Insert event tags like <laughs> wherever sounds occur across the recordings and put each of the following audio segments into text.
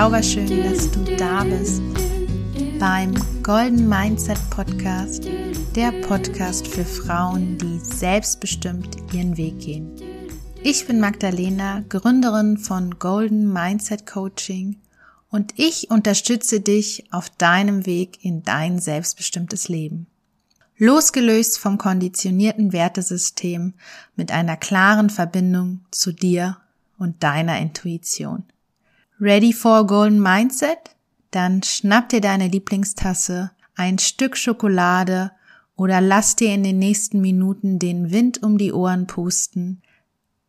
Zauberschön, dass du da bist beim Golden Mindset Podcast, der Podcast für Frauen, die selbstbestimmt ihren Weg gehen. Ich bin Magdalena, Gründerin von Golden Mindset Coaching und ich unterstütze dich auf deinem Weg in dein selbstbestimmtes Leben. Losgelöst vom konditionierten Wertesystem mit einer klaren Verbindung zu dir und deiner Intuition. Ready for Golden Mindset? Dann schnapp dir deine Lieblingstasse, ein Stück Schokolade oder lass dir in den nächsten Minuten den Wind um die Ohren pusten.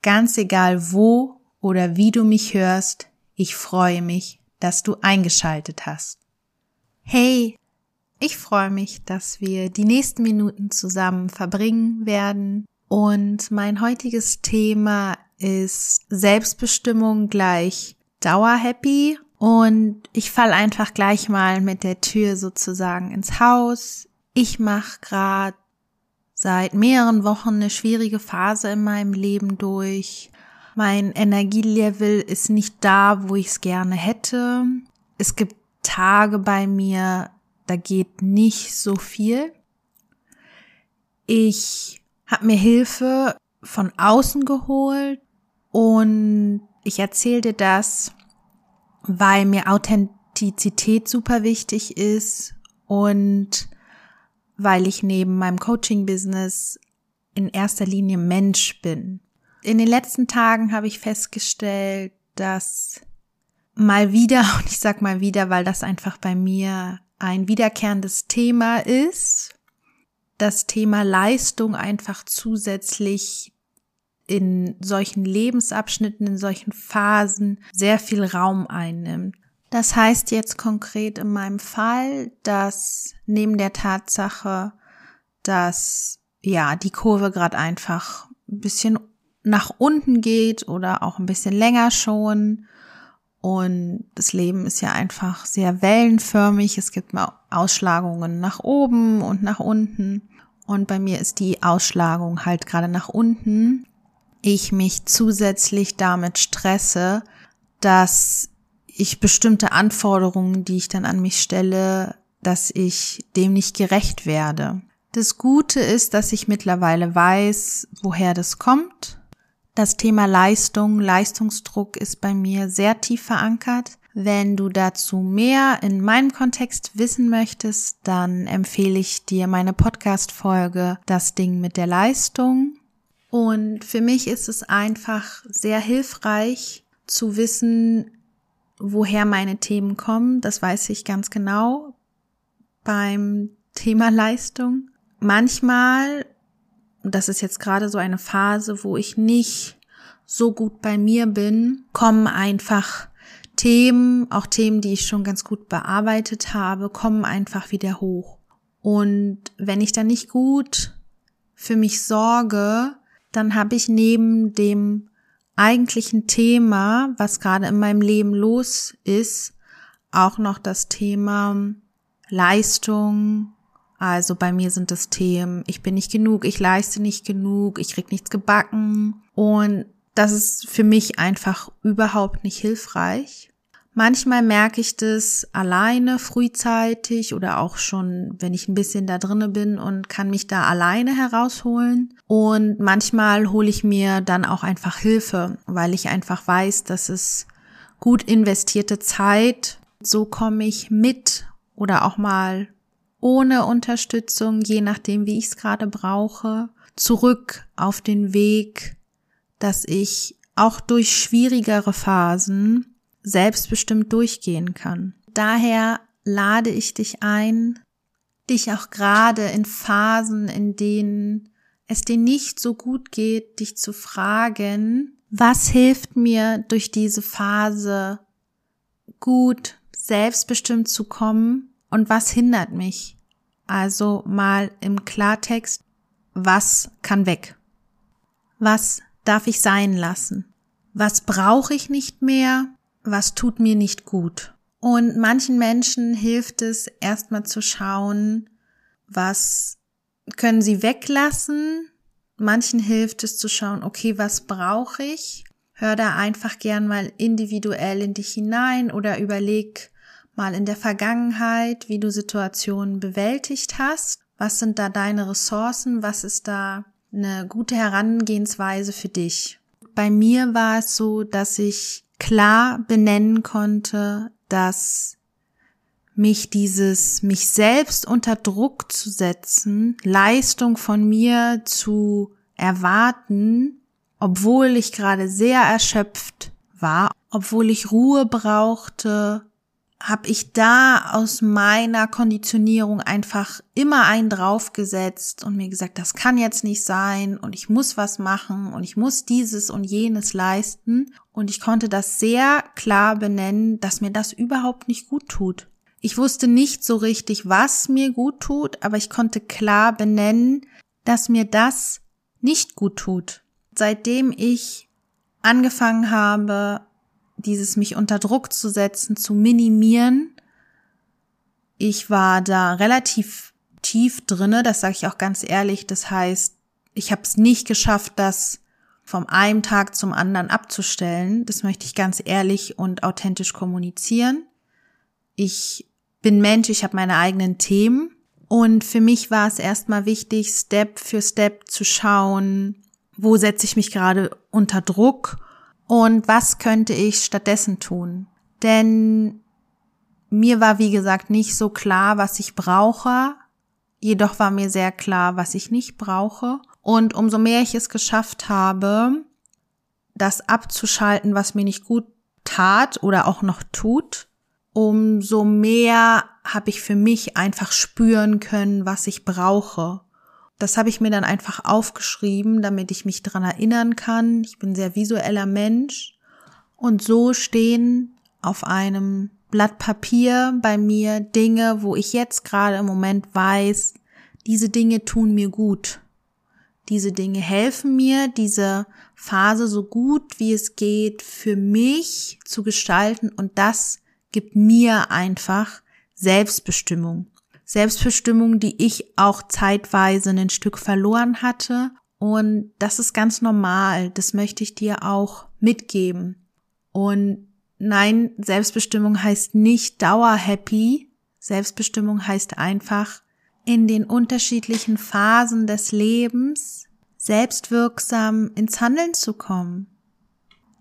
Ganz egal wo oder wie du mich hörst, ich freue mich, dass du eingeschaltet hast. Hey, ich freue mich, dass wir die nächsten Minuten zusammen verbringen werden. Und mein heutiges Thema ist Selbstbestimmung gleich dauerhappy und ich fall einfach gleich mal mit der Tür sozusagen ins Haus. Ich mache gerade seit mehreren Wochen eine schwierige Phase in meinem Leben durch. Mein Energielevel ist nicht da, wo ich es gerne hätte. Es gibt Tage bei mir, da geht nicht so viel. Ich habe mir Hilfe von außen geholt und ich erzähle dir das, weil mir Authentizität super wichtig ist und weil ich neben meinem Coaching-Business in erster Linie Mensch bin. In den letzten Tagen habe ich festgestellt, dass mal wieder, <laughs> und ich sag mal wieder, weil das einfach bei mir ein wiederkehrendes Thema ist, das Thema Leistung einfach zusätzlich in solchen Lebensabschnitten, in solchen Phasen sehr viel Raum einnimmt. Das heißt jetzt konkret in meinem Fall, dass neben der Tatsache, dass ja die Kurve gerade einfach ein bisschen nach unten geht oder auch ein bisschen länger schon und das Leben ist ja einfach sehr wellenförmig. Es gibt mal Ausschlagungen nach oben und nach unten. Und bei mir ist die Ausschlagung halt gerade nach unten ich mich zusätzlich damit stresse, dass ich bestimmte Anforderungen, die ich dann an mich stelle, dass ich dem nicht gerecht werde. Das Gute ist, dass ich mittlerweile weiß, woher das kommt. Das Thema Leistung, Leistungsdruck ist bei mir sehr tief verankert. Wenn du dazu mehr in meinem Kontext wissen möchtest, dann empfehle ich dir meine Podcast-Folge Das Ding mit der Leistung. Und für mich ist es einfach sehr hilfreich zu wissen, woher meine Themen kommen. Das weiß ich ganz genau beim Thema Leistung. Manchmal, das ist jetzt gerade so eine Phase, wo ich nicht so gut bei mir bin, kommen einfach Themen, auch Themen, die ich schon ganz gut bearbeitet habe, kommen einfach wieder hoch. Und wenn ich dann nicht gut für mich sorge, dann habe ich neben dem eigentlichen Thema, was gerade in meinem Leben los ist, auch noch das Thema Leistung. Also bei mir sind das Themen, ich bin nicht genug, ich leiste nicht genug, ich krieg nichts gebacken. Und das ist für mich einfach überhaupt nicht hilfreich. Manchmal merke ich das alleine frühzeitig oder auch schon, wenn ich ein bisschen da drinne bin und kann mich da alleine herausholen. Und manchmal hole ich mir dann auch einfach Hilfe, weil ich einfach weiß, dass es gut investierte Zeit. So komme ich mit oder auch mal ohne Unterstützung, je nachdem, wie ich es gerade brauche, zurück auf den Weg, dass ich auch durch schwierigere Phasen selbstbestimmt durchgehen kann. Daher lade ich dich ein, dich auch gerade in Phasen, in denen es dir nicht so gut geht, dich zu fragen, was hilft mir durch diese Phase gut selbstbestimmt zu kommen und was hindert mich? Also mal im Klartext, was kann weg? Was darf ich sein lassen? Was brauche ich nicht mehr? Was tut mir nicht gut. Und manchen Menschen hilft es erstmal zu schauen, was können sie weglassen. Manchen hilft es zu schauen, okay, was brauche ich? hör da einfach gern mal individuell in dich hinein oder überleg mal in der Vergangenheit, wie du Situationen bewältigt hast. Was sind da deine Ressourcen? Was ist da eine gute Herangehensweise für dich? Bei mir war es so, dass ich klar benennen konnte, dass mich dieses, mich selbst unter Druck zu setzen, Leistung von mir zu erwarten, obwohl ich gerade sehr erschöpft war, obwohl ich Ruhe brauchte, habe ich da aus meiner Konditionierung einfach immer einen draufgesetzt und mir gesagt, das kann jetzt nicht sein und ich muss was machen und ich muss dieses und jenes leisten. Und ich konnte das sehr klar benennen, dass mir das überhaupt nicht gut tut. Ich wusste nicht so richtig, was mir gut tut, aber ich konnte klar benennen, dass mir das nicht gut tut. Seitdem ich angefangen habe, dieses mich unter Druck zu setzen, zu minimieren. Ich war da relativ tief drinne, das sage ich auch ganz ehrlich. Das heißt, ich habe es nicht geschafft, das vom einen Tag zum anderen abzustellen. Das möchte ich ganz ehrlich und authentisch kommunizieren. Ich bin Mensch, ich habe meine eigenen Themen. Und für mich war es erstmal wichtig, Step für Step zu schauen, wo setze ich mich gerade unter Druck und was könnte ich stattdessen tun? Denn mir war, wie gesagt, nicht so klar, was ich brauche. Jedoch war mir sehr klar, was ich nicht brauche. Und umso mehr ich es geschafft habe, das abzuschalten, was mir nicht gut tat oder auch noch tut, umso mehr habe ich für mich einfach spüren können, was ich brauche. Das habe ich mir dann einfach aufgeschrieben, damit ich mich dran erinnern kann. Ich bin sehr visueller Mensch. Und so stehen auf einem Blatt Papier bei mir Dinge, wo ich jetzt gerade im Moment weiß, diese Dinge tun mir gut. Diese Dinge helfen mir, diese Phase so gut wie es geht für mich zu gestalten und das gibt mir einfach Selbstbestimmung. Selbstbestimmung, die ich auch zeitweise ein Stück verloren hatte. Und das ist ganz normal. Das möchte ich dir auch mitgeben. Und nein, Selbstbestimmung heißt nicht dauerhappy. Selbstbestimmung heißt einfach, in den unterschiedlichen Phasen des Lebens selbstwirksam ins Handeln zu kommen.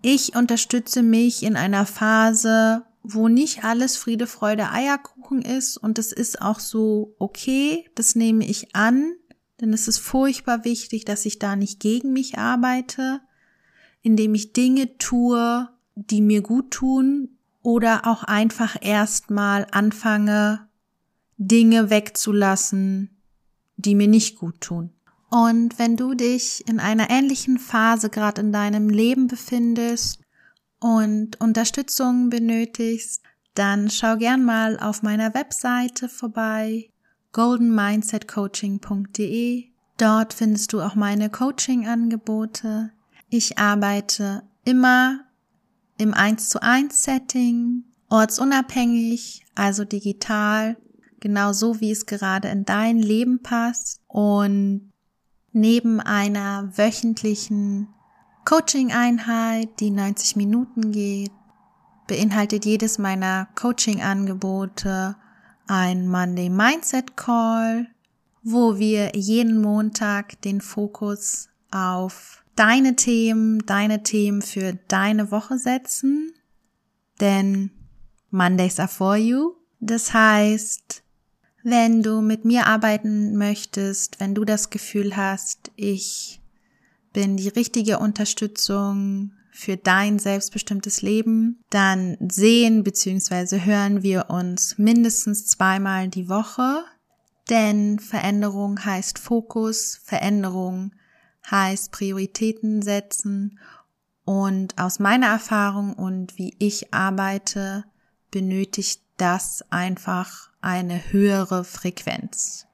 Ich unterstütze mich in einer Phase, wo nicht alles Friede, Freude, Eierkuchen ist und es ist auch so okay, das nehme ich an, denn es ist furchtbar wichtig, dass ich da nicht gegen mich arbeite, indem ich Dinge tue, die mir gut tun oder auch einfach erstmal anfange, Dinge wegzulassen, die mir nicht gut tun. Und wenn du dich in einer ähnlichen Phase gerade in deinem Leben befindest und Unterstützung benötigst, dann schau gern mal auf meiner Webseite vorbei goldenmindsetcoaching.de. Dort findest du auch meine Coaching-Angebote. Ich arbeite immer im 1 zu 1 Setting, ortsunabhängig, also digital, genau so wie es gerade in dein Leben passt und neben einer wöchentlichen Coaching-Einheit, die 90 Minuten geht, beinhaltet jedes meiner Coaching-Angebote ein Monday Mindset Call, wo wir jeden Montag den Fokus auf deine Themen, deine Themen für deine Woche setzen. Denn Mondays are for you. Das heißt, wenn du mit mir arbeiten möchtest, wenn du das Gefühl hast, ich bin die richtige Unterstützung für dein selbstbestimmtes Leben, dann sehen bzw. hören wir uns mindestens zweimal die Woche, denn Veränderung heißt Fokus, Veränderung heißt Prioritäten setzen und aus meiner Erfahrung und wie ich arbeite, benötigt das einfach eine höhere Frequenz.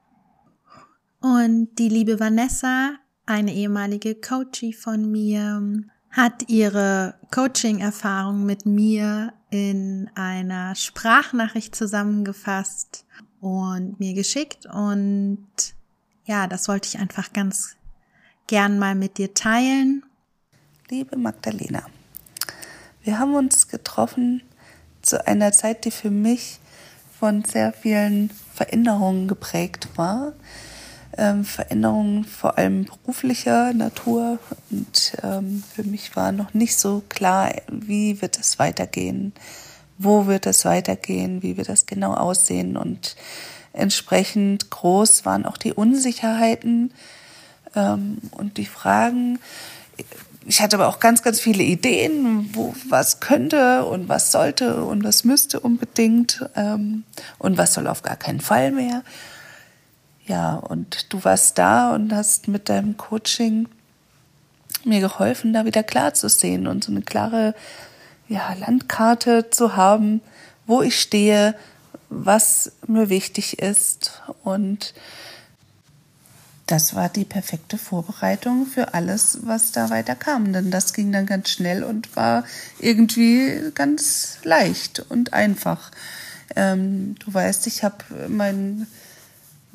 Und die liebe Vanessa eine ehemalige Coachie von mir, hat ihre Coaching-Erfahrung mit mir in einer Sprachnachricht zusammengefasst und mir geschickt und ja, das wollte ich einfach ganz gern mal mit dir teilen. Liebe Magdalena, Wir haben uns getroffen zu einer Zeit, die für mich von sehr vielen Veränderungen geprägt war. Ähm, Veränderungen vor allem beruflicher Natur. Und ähm, für mich war noch nicht so klar, wie wird es weitergehen, wo wird es weitergehen, wie wird das genau aussehen. Und entsprechend groß waren auch die Unsicherheiten ähm, und die Fragen. Ich hatte aber auch ganz, ganz viele Ideen, wo was könnte und was sollte und was müsste unbedingt ähm, und was soll auf gar keinen Fall mehr. Ja, und du warst da und hast mit deinem Coaching mir geholfen, da wieder klar zu sehen und so eine klare ja, Landkarte zu haben, wo ich stehe, was mir wichtig ist. Und das war die perfekte Vorbereitung für alles, was da weiter kam. Denn das ging dann ganz schnell und war irgendwie ganz leicht und einfach. Ähm, du weißt, ich habe meinen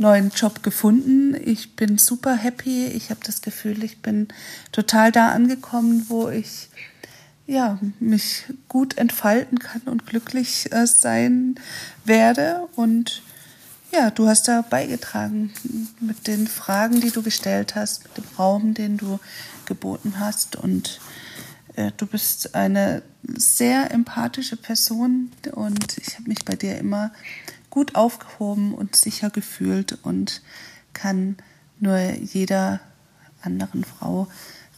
neuen Job gefunden. Ich bin super happy. Ich habe das Gefühl, ich bin total da angekommen, wo ich ja, mich gut entfalten kann und glücklich äh, sein werde. Und ja, du hast da beigetragen mit den Fragen, die du gestellt hast, mit dem Raum, den du geboten hast. Und äh, du bist eine sehr empathische Person und ich habe mich bei dir immer gut aufgehoben und sicher gefühlt und kann nur jeder anderen Frau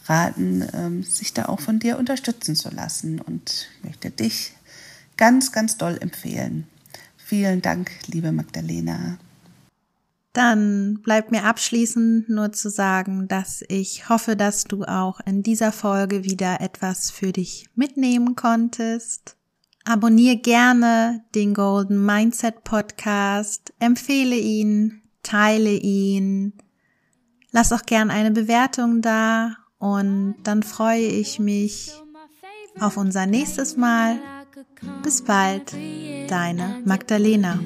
raten, ähm, sich da auch von dir unterstützen zu lassen und möchte dich ganz, ganz doll empfehlen. Vielen Dank, liebe Magdalena. Dann bleibt mir abschließend nur zu sagen, dass ich hoffe, dass du auch in dieser Folge wieder etwas für dich mitnehmen konntest. Abonniere gerne den Golden Mindset Podcast, empfehle ihn, teile ihn, lass auch gern eine Bewertung da und dann freue ich mich auf unser nächstes Mal. Bis bald, deine Magdalena.